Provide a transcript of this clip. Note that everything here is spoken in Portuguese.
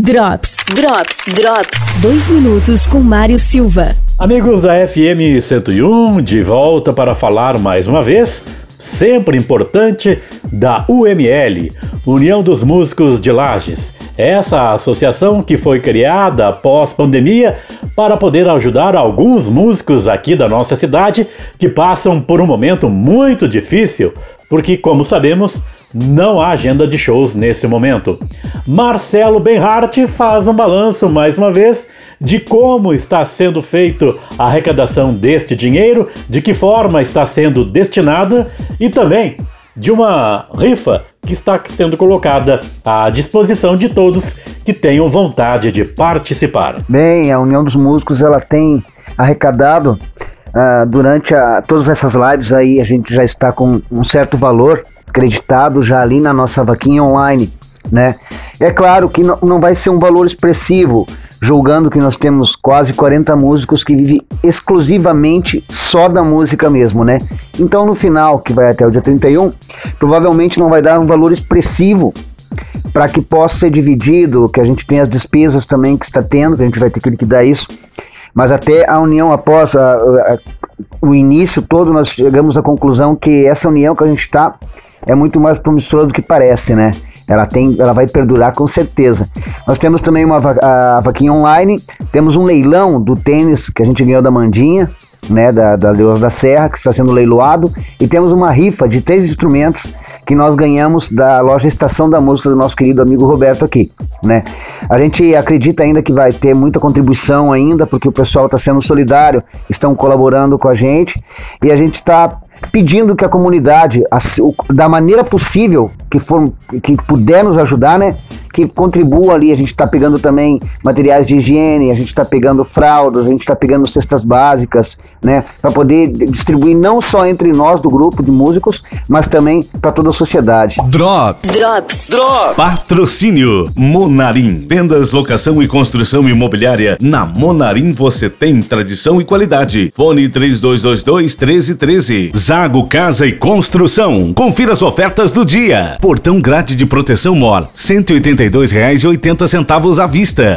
Drops, Drops, Drops. Dois minutos com Mário Silva. Amigos da FM 101, de volta para falar mais uma vez, sempre importante, da UML, União dos Músicos de Lages. Essa associação que foi criada após pandemia para poder ajudar alguns músicos aqui da nossa cidade que passam por um momento muito difícil, porque, como sabemos, não há agenda de shows nesse momento. Marcelo Benhart faz um balanço mais uma vez de como está sendo feito a arrecadação deste dinheiro, de que forma está sendo destinada e também de uma rifa que está sendo colocada à disposição de todos que tenham vontade de participar. Bem, a União dos Músicos ela tem arrecadado uh, durante a, todas essas lives aí a gente já está com um certo valor acreditado já ali na nossa vaquinha online, né? É claro que não, não vai ser um valor expressivo, julgando que nós temos quase 40 músicos que vivem exclusivamente só da música mesmo, né? Então no final, que vai até o dia 31, provavelmente não vai dar um valor expressivo para que possa ser dividido, que a gente tem as despesas também que está tendo, que a gente vai ter que liquidar isso. Mas até a união após a, a, o início todo, nós chegamos à conclusão que essa união que a gente está é muito mais promissora do que parece, né? Ela, tem, ela vai perdurar com certeza. Nós temos também uma a vaquinha online, temos um leilão do tênis que a gente ganhou da Mandinha, né, da, da da Serra, que está sendo leiloado, e temos uma rifa de três instrumentos que nós ganhamos da loja Estação da Música do nosso querido amigo Roberto aqui, né? A gente acredita ainda que vai ter muita contribuição ainda, porque o pessoal está sendo solidário, estão colaborando com a gente, e a gente está pedindo que a comunidade, da maneira possível, que, for, que puder nos ajudar, né? Que contribua ali. A gente está pegando também materiais de higiene, a gente está pegando fraldas, a gente está pegando cestas básicas, né? Para poder distribuir não só entre nós do grupo de músicos, mas também para toda a sociedade. Drops. Drops. Drops. Patrocínio. Monarim. Vendas, locação e construção imobiliária. Na Monarim você tem tradição e qualidade. Fone 3222 1313. Zago Casa e Construção. Confira as ofertas do dia. Portão grade de proteção MOR, R$ 182,80 à vista.